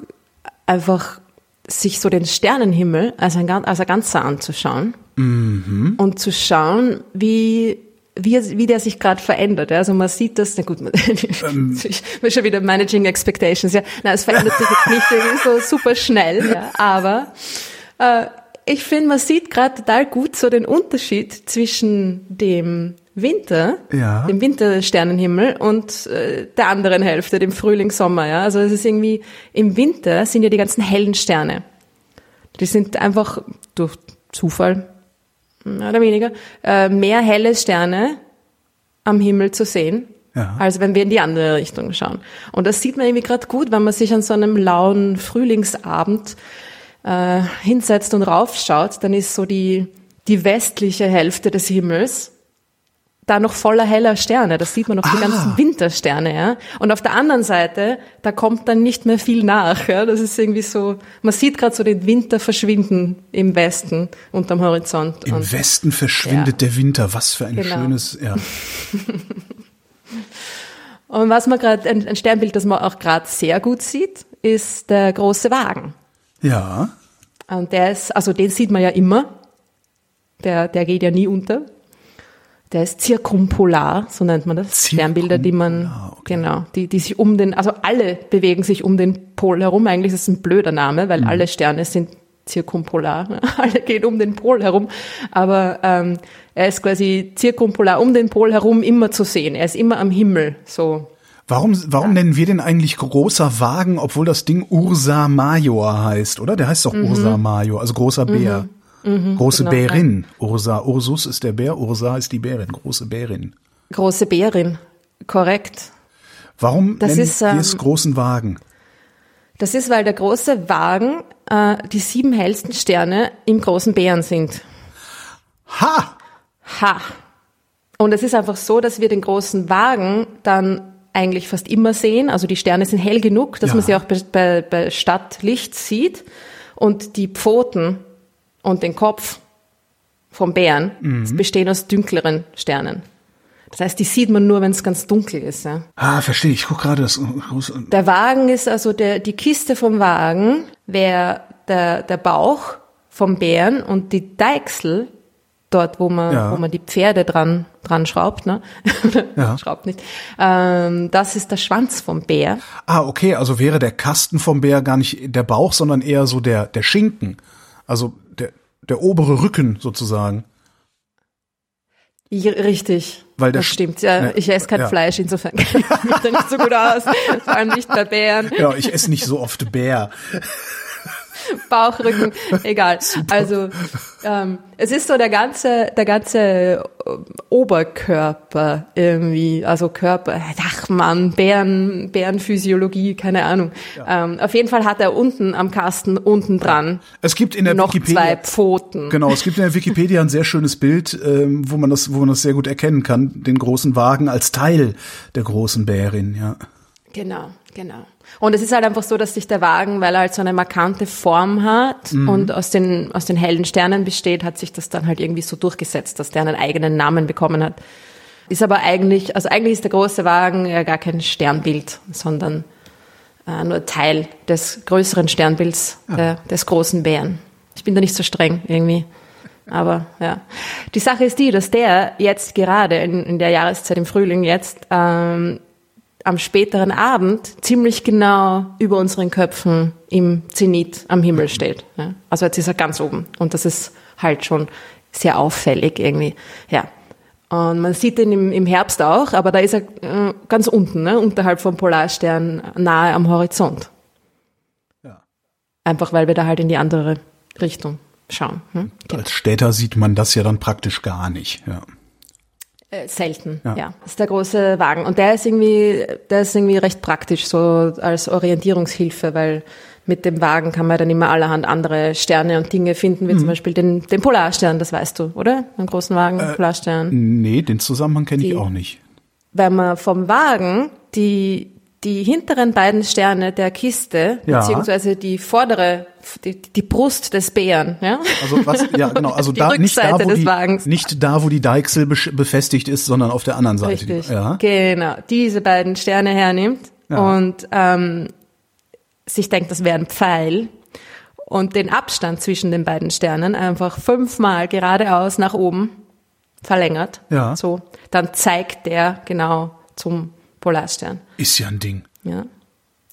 einfach sich so den Sternenhimmel als ein, als ein Ganzer anzuschauen mhm. und zu schauen, wie wie, wie der sich gerade verändert. Also man sieht das, na gut, ähm. ich bin schon wieder Managing Expectations, ja. Na, es verändert sich jetzt nicht irgendwie so super schnell, ja, aber äh, ich finde, man sieht gerade total gut so den Unterschied zwischen dem Winter, ja. dem Wintersternenhimmel und äh, der anderen Hälfte, dem Frühling, Sommer. Ja? Also es ist irgendwie, im Winter sind ja die ganzen hellen Sterne. Die sind einfach durch Zufall, mehr oder weniger, äh, mehr helle Sterne am Himmel zu sehen, ja. als wenn wir in die andere Richtung schauen. Und das sieht man irgendwie gerade gut, wenn man sich an so einem lauen Frühlingsabend äh, hinsetzt und raufschaut, dann ist so die, die westliche Hälfte des Himmels da noch voller heller Sterne. Das sieht man auf ah. die ganzen Wintersterne, ja. Und auf der anderen Seite, da kommt dann nicht mehr viel nach, ja. Das ist irgendwie so, man sieht gerade so den Winter verschwinden im Westen unterm Horizont. Im und, Westen verschwindet ja. der Winter. Was für ein genau. schönes, ja. und was man gerade, ein, ein Sternbild, das man auch gerade sehr gut sieht, ist der große Wagen. Ja. Und der ist, also den sieht man ja immer. Der, der geht ja nie unter. Der ist zirkumpolar, so nennt man das. Sternbilder, die man, okay. genau, die, die sich um den, also alle bewegen sich um den Pol herum. Eigentlich ist es ein blöder Name, weil mhm. alle Sterne sind zirkumpolar. Alle gehen um den Pol herum. Aber ähm, er ist quasi zirkumpolar um den Pol herum immer zu sehen. Er ist immer am Himmel, so Warum, warum nennen wir den eigentlich großer Wagen, obwohl das Ding Ursa Major heißt, oder? Der heißt doch mhm. Ursa Major, also großer Bär. Mhm. Mhm, große genau, Bärin. Ja. Ursa. Ursus ist der Bär, Ursa ist die Bärin, große Bärin. Große Bärin, korrekt. Warum das nennen ist, wir es ähm, großen Wagen? Das ist, weil der große Wagen äh, die sieben hellsten Sterne im großen Bären sind. Ha! Ha! Und es ist einfach so, dass wir den großen Wagen dann eigentlich fast immer sehen. Also die Sterne sind hell genug, dass ja. man sie auch bei, bei, bei Stadtlicht sieht. Und die Pfoten und den Kopf vom Bären mhm. bestehen aus dunkleren Sternen. Das heißt, die sieht man nur, wenn es ganz dunkel ist. Ja. Ah, verstehe. Ich gucke gerade das. Der Wagen ist also der, die Kiste vom Wagen wäre der, der Bauch vom Bären und die Deichsel, dort wo man, Ja. wo man die Pferde dran, dran schraubt, ne? Ja. schraubt nicht. Ähm, das ist der Schwanz vom Bär. Ah, okay, also wäre der Kasten vom Bär gar nicht der Bauch, sondern eher so der, der Schinken. Also der, der obere Rücken sozusagen. Ja, Richtig. Weil der das stimmt. Ja, ich esse kein ja. Fleisch, insofern kenne ich mich da nicht so gut aus. Vor allem nicht bei Bären. Ja, ich esse nicht so oft Bär. Bauchrücken, egal. Also ähm, es ist so der ganze, der ganze äh, Oberkörper irgendwie, also Körper, ach man, Bären, Bärenphysiologie, keine Ahnung. Ähm, auf jeden Fall hat er unten am Kasten unten dran Es gibt in der noch Wikipedia zwei Pfoten. Genau, es gibt in der Wikipedia ein sehr schönes Bild, ähm, wo man das, wo man das sehr gut erkennen kann, den großen Wagen als Teil der großen Bärin, ja. Genau, genau. Und es ist halt einfach so, dass sich der Wagen, weil er halt so eine markante Form hat Mhm. und aus den, aus den hellen Sternen besteht, hat sich das dann halt irgendwie so durchgesetzt, dass der einen eigenen Namen bekommen hat. Ist aber eigentlich, also eigentlich ist der große Wagen ja gar kein Sternbild, sondern äh, nur Teil des größeren Sternbilds der, des großen Bären. Ich bin da nicht so streng irgendwie. Aber ja. Die Sache ist die, dass der jetzt gerade in, in der Jahreszeit im Frühling jetzt ähm, am späteren Abend ziemlich genau über unseren Köpfen im Zenit am Himmel steht. Ja. Also jetzt ist er ganz oben und das ist halt schon sehr auffällig irgendwie. Ja. Und man sieht ihn im, im Herbst auch, aber da ist er äh, ganz unten, ne, unterhalb vom Polarstern, nahe am Horizont. Ja. Einfach weil wir da halt in die andere Richtung schauen. Hm? Als Städter sieht man das ja dann praktisch gar nicht, ja. Äh, selten, Ja. ja. Das ist der große Wagen. Und der ist irgendwie, der ist irgendwie recht praktisch, so als Orientierungshilfe, weil mit dem Wagen kann man dann immer allerhand andere Sterne und Dinge finden, wie Mhm. zum Beispiel den, den Polarstern, das weißt du, oder? Einen großen Wagen, Äh, Polarstern. Nee, den Zusammenhang kenne ich auch nicht. Wenn man vom Wagen die, die hinteren beiden Sterne der Kiste, Ja. beziehungsweise die vordere, die, die Brust des Bären, ja? Also was, ja genau, also Die da nicht da, wo des die, Wagens. nicht da, wo die Deichsel befestigt ist, sondern auf der anderen Seite. Richtig. Ja. Genau. Diese beiden Sterne hernimmt Ja. und ähm, sich denkt, das wäre ein Pfeil und den Abstand zwischen den beiden Sternen einfach fünfmal geradeaus nach oben verlängert. Ja. So, dann zeigt der genau zum Polarstern. Ist ja ein Ding. Ja,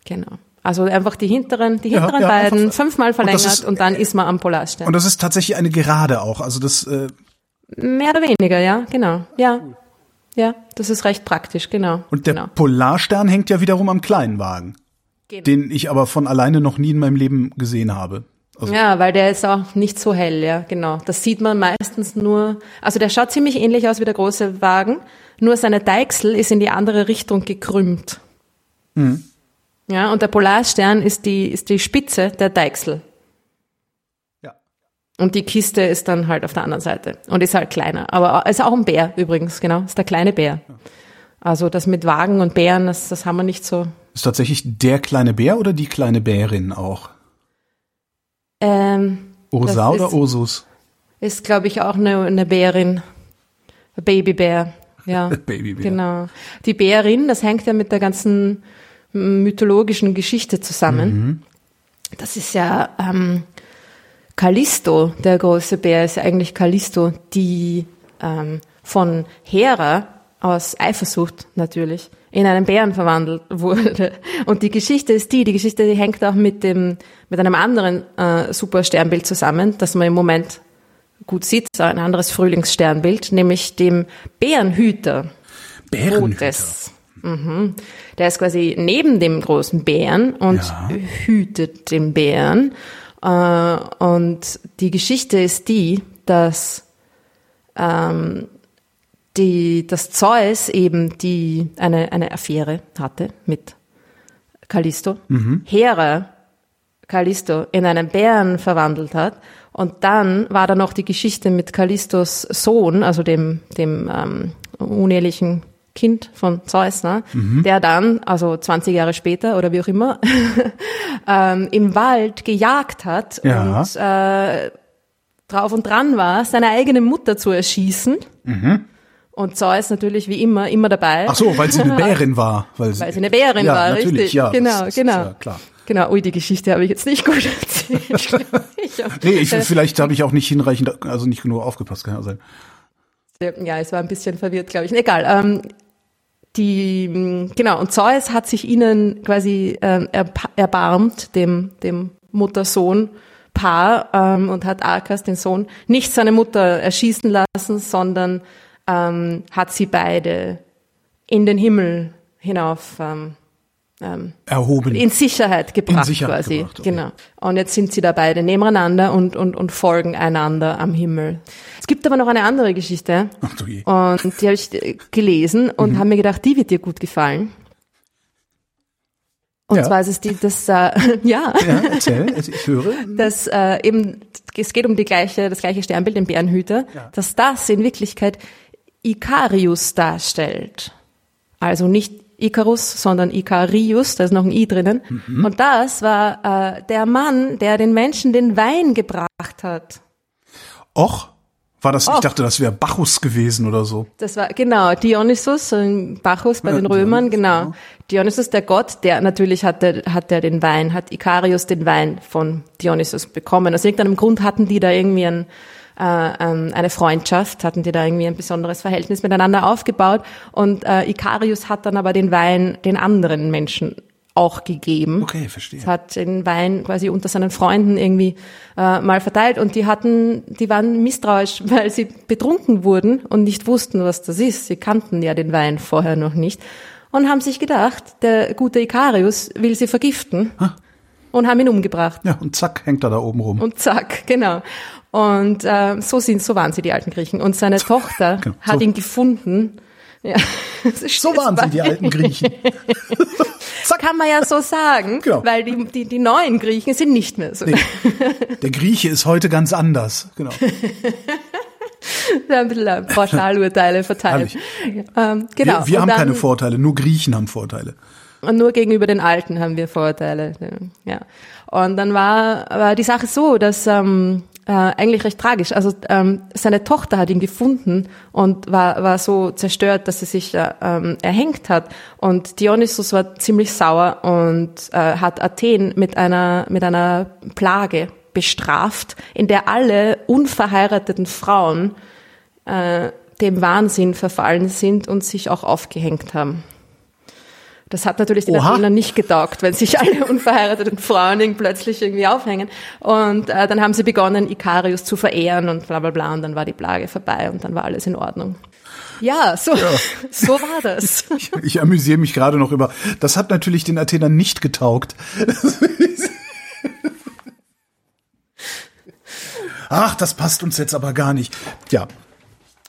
genau. Also einfach die hinteren, die Ja, hinteren ja, beiden einfach- fünfmal Und verlängert und, ist- dann ist man am Polarstern. Und das ist tatsächlich eine Gerade auch. Also das, äh, Mehr oder weniger, ja, genau. Ja, ja, das ist recht praktisch, genau. und der genau. Polarstern hängt ja wiederum am kleinen Wagen, Genau. den ich aber von alleine noch nie in meinem Leben gesehen habe. Also, Ja, weil der ist auch nicht so hell, ja, genau. Das sieht man meistens nur, also der schaut ziemlich ähnlich aus wie der große Wagen, nur seine Deichsel ist in die andere Richtung gekrümmt. Ja, und der Polarstern ist die, ist die Spitze der Deichsel. Ja. Und die Kiste ist dann halt auf der anderen Seite und ist halt kleiner. Aber ist auch ein Bär übrigens, genau, ist der kleine Bär. Also das mit Wagen und Bären, das, das haben wir nicht so. Ist tatsächlich der kleine Bär oder die kleine Bärin auch? Ähm, Ursa oder ist- Ursus? ist, glaube ich, auch eine, eine Bärin. Babybär, ja. Babybär. Genau. Die Bärin, das hängt ja mit der ganzen mythologischen Geschichte zusammen. Das ist ja ähm, Callisto, der große Bär ist ja eigentlich Callisto, die ähm, von Hera aus Eifersucht natürlich in einen Bären verwandelt wurde. Und die Geschichte ist die, die Geschichte die hängt auch mit dem mit einem anderen äh, Supersternbild zusammen, das man im Moment gut sieht, ein anderes Frühlingssternbild, nämlich dem Bärenhüter. Bärenhüter. Mhm. Der ist quasi neben dem großen Bären und Ja. hütet den Bären. Äh, und die Geschichte ist die, dass ähm, die, dass Zeus eben die eine eine Affäre hatte mit Callisto. Hera Callisto in einen Bären verwandelt hat. Und dann war da noch die Geschichte mit Callistos Sohn, also dem, dem ähm, unehelichen Kind von Zeus, ne? der dann, also 20 Jahre später oder wie auch immer, ähm, im Wald gejagt hat Ja. und äh, drauf und dran war, seine eigene Mutter zu erschießen. Und Zeus natürlich wie immer, immer dabei. Ach so, weil sie eine Bärin war. Weil sie, Weil sie eine Bärin ja, war, natürlich, richtig. Ja, Genau, das, das genau. Ist ja klar. Genau, ui, die Geschichte habe ich jetzt nicht gut erzählt. ich hab, nee, ich, vielleicht habe ich auch nicht hinreichend, also nicht genug aufgepasst, kann ja sein. Ja, es war ein bisschen verwirrt, glaube ich. Egal. Ähm, die, genau, und Zeus hat sich ihnen quasi ähm, erbarmt, dem, dem Mutter-Sohn-Paar, ähm, und hat Arkas, den Sohn, nicht seine Mutter erschießen lassen, sondern ähm, hat sie beide in den Himmel hinauf ähm, ähm, erhoben. In Sicherheit gebracht in Sicherheit quasi. Gebracht, okay. Genau. Und jetzt sind sie da beide nebeneinander und, und, und folgen einander am Himmel. Es gibt aber noch eine andere Geschichte. Ach du je. Und die habe ich äh, gelesen und mhm. habe mir gedacht, die wird dir gut gefallen. Und ja. zwar ist es die, das, äh, ja. Ja, erzähl, ich höre. Das, äh, eben, es geht um die gleiche, das gleiche Sternbild, den Bärenhüter, ja. dass das in Wirklichkeit Ikarius darstellt. Also nicht Icarus, sondern Ikarius, da ist noch ein I drinnen. Mhm. Und das war äh, der Mann, der den Menschen den Wein gebracht hat. Och, war das, Och. ich dachte, das wäre Bacchus gewesen oder so. Das war, genau, Dionysus, Bacchus bei ja, den Römern, genau. genau. Dionysus, der Gott, der natürlich hatte, hat der den Wein, hat Ikarius den Wein von Dionysus bekommen. Aus irgendeinem Grund hatten die da irgendwie ein, eine Freundschaft, hatten die da irgendwie ein besonderes Verhältnis miteinander aufgebaut. Und äh, Ikarius hat dann aber den Wein den anderen Menschen auch gegeben. Okay, verstehe. Es hat den Wein quasi unter seinen Freunden irgendwie äh, mal verteilt und die hatten, die waren misstrauisch, weil sie betrunken wurden und nicht wussten, was das ist. Sie kannten ja den Wein vorher noch nicht und haben sich gedacht, der gute Ikarius will sie vergiften. Ah. Und haben ihn umgebracht. Ja, und zack, hängt er da oben rum. Und zack, genau. Und äh, so sind, so waren sie die alten Griechen. Und seine Tochter genau, hat ihn gefunden. Ja, so waren sie die alten Griechen. Kann man ja so sagen, genau. weil die, die, die neuen Griechen sind nicht mehr so. Nee. Der Grieche ist heute ganz anders. Genau. ein bisschen Pauschalurteile verteilen. Ähm, genau. Wir, wir haben dann, keine Vorteile, nur Griechen haben Vorteile. Und nur gegenüber den Alten haben wir Vorteile. Ja. Und dann war, war die Sache so, dass ähm, äh, eigentlich recht tragisch. Also ähm, seine Tochter hat ihn gefunden und war, war so zerstört, dass sie sich äh, ähm, erhängt hat. Und Dionysus war ziemlich sauer und äh, hat Athen mit einer, mit einer Plage bestraft, in der alle unverheirateten Frauen äh, dem Wahnsinn verfallen sind und sich auch aufgehängt haben. Das hat natürlich den. Athenern nicht getaugt, wenn sich alle unverheirateten Frauen plötzlich irgendwie aufhängen. Und äh, dann haben sie begonnen, Ikarius zu verehren und bla bla bla. Und dann war die Plage vorbei und dann war alles in Ordnung. Ja, so, ja. so war das. Ich, ich amüsiere mich gerade noch über. Das hat natürlich den Athenern nicht getaugt. Ach, das passt uns jetzt aber gar nicht. Ja.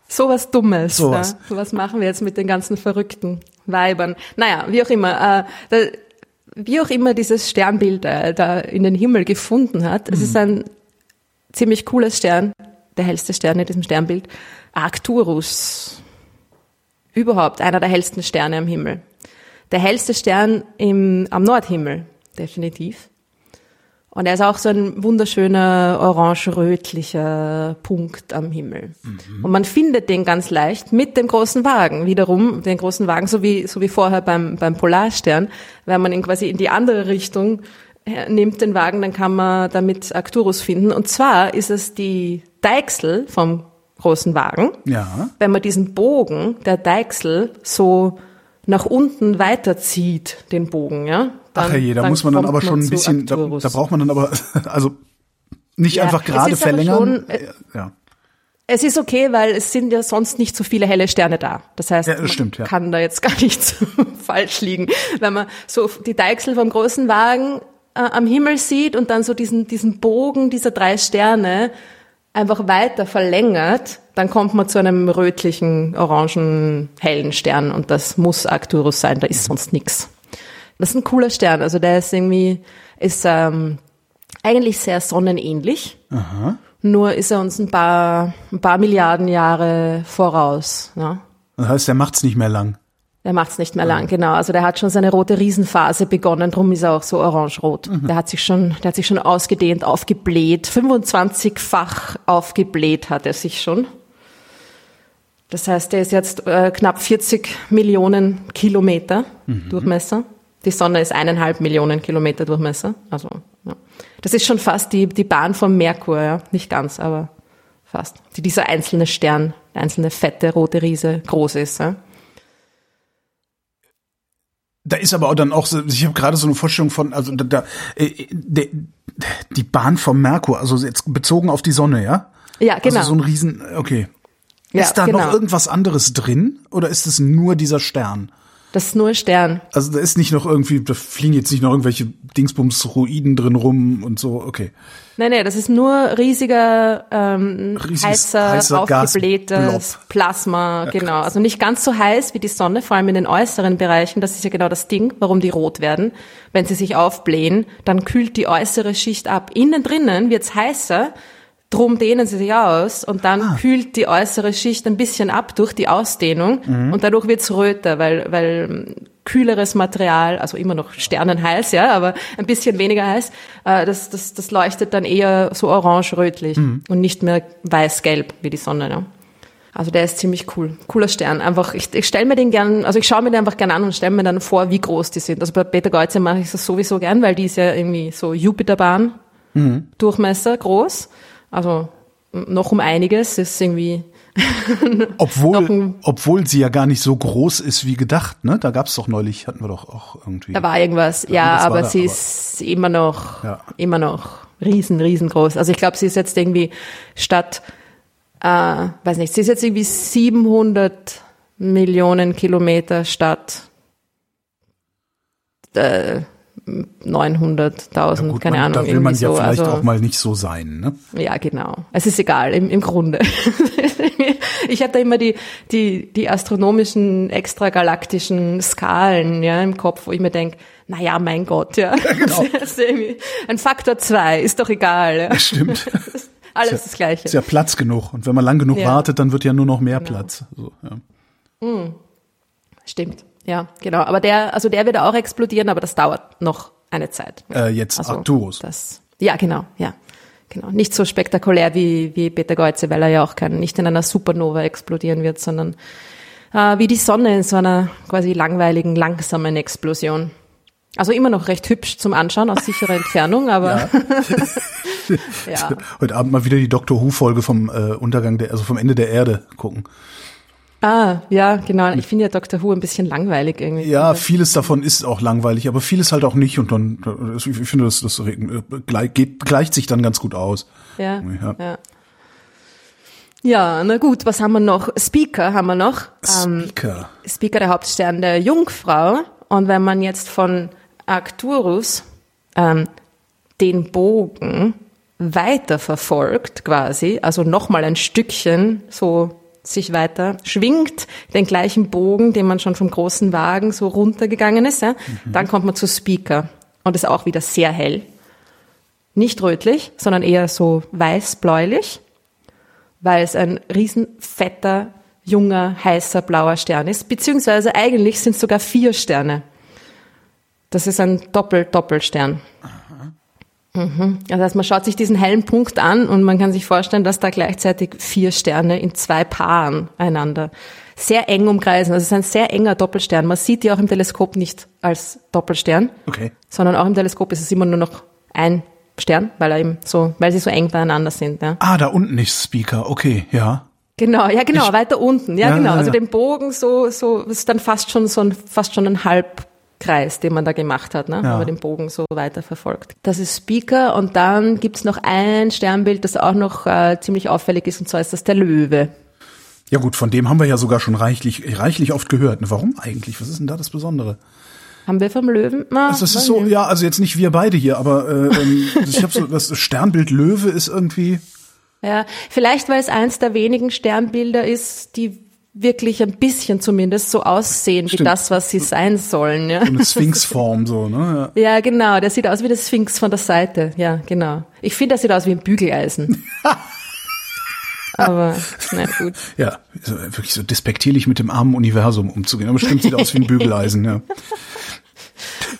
Sowas Dummes. Sowas. Ja? Sowas machen wir jetzt mit den ganzen Verrückten. Weibern. Naja, wie auch immer. Äh, da, wie auch immer dieses Sternbild äh, da in den Himmel gefunden hat. Mhm. Es ist ein ziemlich cooles Stern, der hellste Stern in diesem Sternbild. Arcturus. Überhaupt einer der hellsten Sterne am Himmel. Der hellste Stern im, am Nordhimmel, definitiv. Und er ist auch so ein wunderschöner orange-rötlicher Punkt am Himmel. Mhm. Und man findet den ganz leicht mit dem großen Wagen. Wiederum den großen Wagen, so wie, so wie vorher beim, beim Polarstern. Wenn man ihn quasi in die andere Richtung nimmt, den Wagen, dann kann man damit Arcturus finden. Und zwar ist es die Deichsel vom großen Wagen. Ja. Wenn man diesen Bogen der Deichsel so nach unten weiterzieht, den Bogen, ja, dann, Ach herrje, da muss man dann aber schon ein bisschen, da, da, braucht man dann aber, also nicht ja, einfach gerade verlängern. Schon, äh, ja. Es ist okay, weil es sind ja sonst nicht so viele helle Sterne da. Das heißt, ja, das stimmt, ja. kann da jetzt gar nichts falsch liegen. Wenn man so die Deichsel vom großen Wagen äh, am Himmel sieht und dann so diesen, diesen Bogen dieser drei Sterne einfach weiter verlängert, dann kommt man zu einem rötlichen, orangen, hellen Stern und das muss Arcturus sein, da ist sonst nichts. Das ist ein cooler Stern. Also der ist irgendwie, ist ähm, eigentlich sehr sonnenähnlich. Aha. Nur ist er uns ein paar, ein paar Milliarden Jahre voraus. Ja. Das heißt, er macht's nicht mehr lang. Er macht's nicht mehr lang, genau. Also der hat schon seine rote Riesenphase begonnen, drum ist er auch so orange-rot. Mhm. Der hat sich schon, der hat sich schon ausgedehnt, aufgebläht. 25-fach aufgebläht hat er sich schon. Das heißt, der ist jetzt äh, knapp 40 Millionen Kilometer mhm. Durchmesser. Die Sonne ist eineinhalb Millionen Kilometer Durchmesser. Also, ja. Das ist schon fast die, die Bahn vom Merkur, ja. Nicht ganz, aber fast. Die dieser einzelne Stern, der einzelne fette rote Riese groß ist. Ja. Da ist aber auch dann auch so, ich habe gerade so eine Vorstellung von, also da, da äh, de, die Bahn vom Merkur, also jetzt bezogen auf die Sonne, ja? Ja, genau. Also so ein Riesen, okay. Ja, ist da genau. noch irgendwas anderes drin oder ist es nur dieser Stern? Das ist nur Stern. Also da ist nicht noch irgendwie, da fliegen jetzt nicht noch irgendwelche Dingsbums-Ruiden drin rum und so, okay. Nein, nein, das ist nur riesiger, ähm, Riesiges, heißer, heißer aufgeblähtes. Plasma, genau. Also nicht ganz so heiß wie die Sonne, vor allem in den äußeren Bereichen. Das ist ja genau das Ding, warum die rot werden. Wenn sie sich aufblähen, dann kühlt die äußere Schicht ab. Innen drinnen wird's heißer, drum dehnen sie sich aus und dann Ah. kühlt die äußere Schicht ein bisschen ab durch die Ausdehnung Mhm. und dadurch wird's röter, weil, weil ähm, kühleres Material, also immer noch sternenheiß, ja, aber ein bisschen weniger heiß, äh, das, das, das leuchtet dann eher so orange-rötlich Mhm. und nicht mehr weiß-gelb wie die Sonne. Ja. Also der ist ziemlich cool. Cooler Stern. Einfach, ich, ich stelle mir den gern, also ich schaue mir den einfach gern an und stelle mir dann vor, wie groß die sind. Also bei Beta Geuze mache ich das sowieso gern, weil die ist ja irgendwie so Jupiterbahn Durchmesser groß. Also noch um einiges. Ist irgendwie Obwohl, obwohl sie ja gar nicht so groß ist wie gedacht, ne? Da gab's doch neulich, hatten wir doch auch irgendwie. Da war irgendwas, ja, Irgendwas aber da, sie aber- ist immer noch, Ja. immer noch riesen, riesengroß. Also ich glaube, sie ist jetzt irgendwie statt, äh, weiß nicht, sie ist jetzt irgendwie 700 Millionen Kilometer statt äh, 900.000, Gut, keine man, Ahnung, da will man ja so. vielleicht also, auch mal nicht so sein, ne? ja, genau. Es ist egal, im, im Grunde. ich habe da immer die, die, die astronomischen, extragalaktischen Skalen ja, im Kopf, wo ich mir denk, na ja, mein Gott, ja. genau. Ist ein Faktor zwei, ist doch egal. Ja. Stimmt. Alles das Gleiche. Ist ja Platz genug. Und wenn man lang genug Ja. wartet, dann wird ja nur noch mehr Platz. So, ja. Stimmt. Ja, genau. Aber der, also der wird auch explodieren, aber das dauert noch eine Zeit. Äh, jetzt Also, Arcturus. Das, ja, genau, ja. Genau. Nicht so spektakulär wie, wie Peter Geuze, weil er ja auch kein, nicht in einer Supernova explodieren wird, sondern äh, wie die Sonne in so einer quasi langweiligen, langsamen Explosion. Also immer noch recht hübsch zum Anschauen aus sicherer Entfernung, aber ja. Heute Abend mal wieder die Doctor Who-Folge vom äh, Untergang der, also vom Ende der Erde gucken. Ah, ja, genau. Ich finde ja Dr. Who ein bisschen langweilig irgendwie. Ja, vieles davon ist auch langweilig, aber vieles halt auch nicht. Und dann, äh, ich finde, das, das äh, geht, gleicht sich dann ganz gut aus. Ja, Ja. ja. Ja, na gut, was haben wir noch? Speaker haben wir noch. Ähm, Speaker. Speaker der Hauptstern der Jungfrau. Und wenn man jetzt von Arcturus ähm, den Bogen weiter verfolgt, quasi, also nochmal ein Stückchen so sich weiter schwingt, den gleichen Bogen, den man schon vom großen Wagen so runtergegangen ist, ja, dann kommt man zu Speaker. Und ist auch wieder sehr hell. Nicht rötlich, sondern eher so weiß-bläulich, weil es ein riesen fetter, junger, heißer, blauer Stern ist. Beziehungsweise eigentlich sind es sogar vier Sterne. Das ist ein Doppel-Doppelstern. Mhm. Das heißt, man schaut sich diesen hellen Punkt an und man kann sich vorstellen, dass da gleichzeitig vier Sterne in zwei Paaren einander sehr eng umkreisen. Also es ist ein sehr enger Doppelstern. Man sieht die auch im Teleskop nicht als Doppelstern, Okay. sondern auch im Teleskop ist es immer nur noch ein Stern, weil er eben so, weil sie so eng beieinander sind. Ja. Ah, da unten ist Speaker. Okay, ja. Genau, ja genau, Ich- weiter unten. Ja, Ja, genau. ja, Also den Bogen so, so ist dann fast schon so ein, fast schon ein Halbkreis, den man da gemacht hat, ne? Ja. wenn man den Bogen so weiter verfolgt. Das ist Speaker und dann gibt's noch ein Sternbild, das auch noch äh, ziemlich auffällig ist, und zwar ist das der Löwe. Ja gut, von dem haben wir ja sogar schon reichlich, reichlich oft gehört. Ne, Warum eigentlich? Was ist denn da das Besondere? Haben wir vom Löwen? Ah, Also das ist so, ja, also jetzt nicht wir beide hier, aber äh, ähm, ich habe so das Sternbild Löwe ist irgendwie Ja, vielleicht weil es eins der wenigen Sternbilder ist, die wirklich ein bisschen zumindest so aussehen wie Stimmt. das, was sie sein sollen. Ja. so eine Sphinxform so, ne? Ja. Ja, genau. Der sieht aus wie das Sphinx von der Seite. Ja, genau. Ich finde, der sieht aus wie ein Bügeleisen. Aber, na gut. Ja, so, wirklich so despektierlich mit dem armen Universum umzugehen. Aber stimmt, sieht aus wie ein Bügeleisen, ja.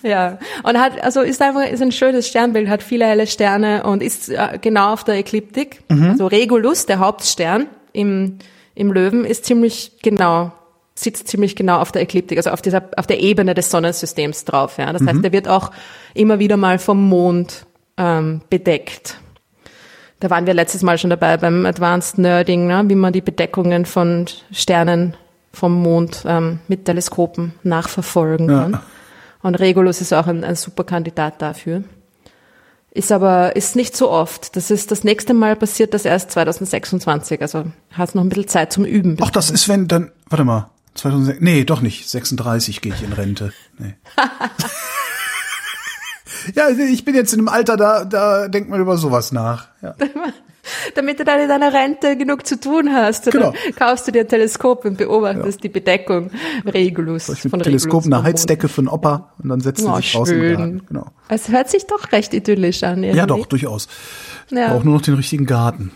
Ja. Und hat, also ist einfach, ist ein schönes Sternbild, hat viele helle Sterne und ist äh, genau auf der Ekliptik. Also Regulus, der Hauptstern im, im Löwen, ist ziemlich genau, sitzt ziemlich genau auf der Ekliptik, also auf dieser, auf der Ebene des Sonnensystems drauf. Ja. Das heißt, der wird auch immer wieder mal vom Mond ähm, bedeckt. Da waren wir letztes Mal schon dabei beim Advanced Nerding, ne, wie man die Bedeckungen von Sternen vom Mond ähm, mit Teleskopen nachverfolgen Ja. kann. Und Regulus ist auch ein, ein super Kandidat dafür. Ist aber, ist nicht so oft. Das ist das nächste Mal passiert das erst 2026. Also hast noch ein bisschen Zeit zum Üben. Ach, das ist wenn dann, warte mal, 2006, nee, doch nicht, 36 gehe ich in Rente. Nee. ja, ich bin jetzt in einem Alter, da, da denkt man über sowas nach. Ja. Damit du dann in deiner Rente genug zu tun hast. Genau. kaufst du dir ein Teleskop und beobachtest die Bedeckung Regulus. Ich mit von Teleskop Regulus eine. Heizdecke für einen Opa und dann setzt Oh, draußen im schön. Garten. Genau. Es hört sich doch recht idyllisch an. Irgendwie. Ja, doch, durchaus. Ja. Auch nur noch den richtigen Garten.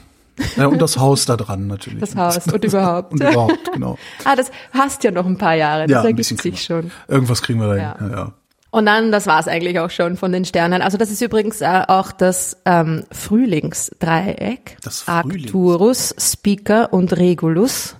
Ja, und das Haus da dran natürlich. Das Haus und überhaupt. und überhaupt, genau. Ah, das hast ja noch ein paar Jahre. Das Ja, ergibt sich schon. Irgendwas kriegen wir da hin. Ja. Ja. Und dann, das war's eigentlich auch schon von den Sternen. Also das ist übrigens äh, auch das ähm, Frühlingsdreieck. Das Frühlings- Arcturus, Spica und Regulus.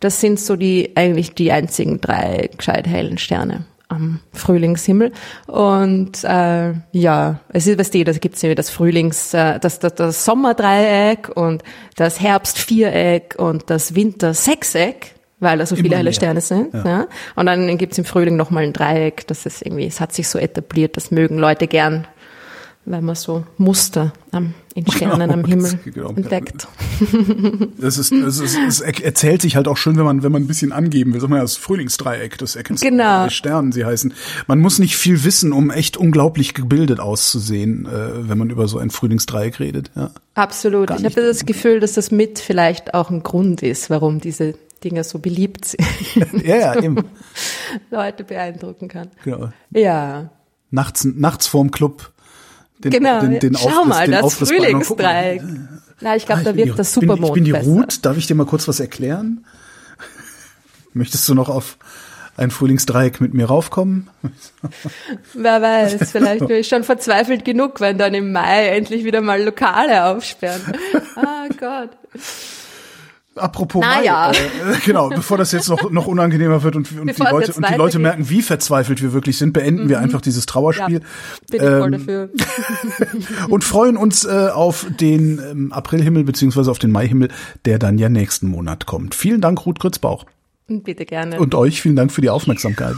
Das sind so die eigentlich die einzigen drei gescheit hellen Sterne am Frühlingshimmel. Und äh, ja, es ist, weißt du, da gibt's ja das Frühlings, äh, das, das, das Sommerdreieck und das Herbstviereck und das Wintersechseck, weil da so viele helle. Sterne sind. Ja. Und dann gibt's im Frühling nochmal ein Dreieck. Das ist irgendwie, es hat sich so etabliert, das mögen Leute gern, weil man so Muster am, in Sternen am Himmel Genau. entdeckt. Das ist, es, ist, es erzählt sich halt auch schön, wenn man, wenn man ein bisschen angeben will. Sag mal, das Frühlingsdreieck, das erkennst du Genau. bei Sternen, sie heißen. Man muss nicht viel wissen, um echt unglaublich gebildet auszusehen, äh, wenn man über so ein Frühlingsdreieck redet. Ja. Absolut. Gar Ich habe das Gefühl, dass das mit vielleicht auch ein Grund ist, warum diese Dinger so beliebt sind, ja, ja, eben. Leute beeindrucken kann. Genau. Ja, Nachts, nachts vorm Club. Den, genau. Den, den Schau Aufriss- mal, den das. Frühlingsdreieck. Na, ich glaube, Ah, da die- das Supermond Ich bin die besser. Ruth. Darf ich dir mal kurz was erklären? Möchtest du noch auf ein Frühlingsdreieck mit mir raufkommen? Wer weiß, vielleicht bin ich schon verzweifelt genug, wenn dann im Mai endlich wieder mal Lokale aufsperren. Ah Gott. Apropos Na Mai, ja. äh, genau, bevor das jetzt noch, noch unangenehmer wird und, und, die Bevor Leute, und die Leute merken, wie verzweifelt wir wirklich sind, beenden wir einfach dieses Ja, Trauerspiel ich voll Ähm, dafür. und freuen uns äh, auf den ähm, Aprilhimmel beziehungsweise auf den Maihimmel, der dann ja nächsten Monat kommt. Vielen Dank, Ruth Grützbauch. Bitte gerne. Und euch vielen Dank für die Aufmerksamkeit.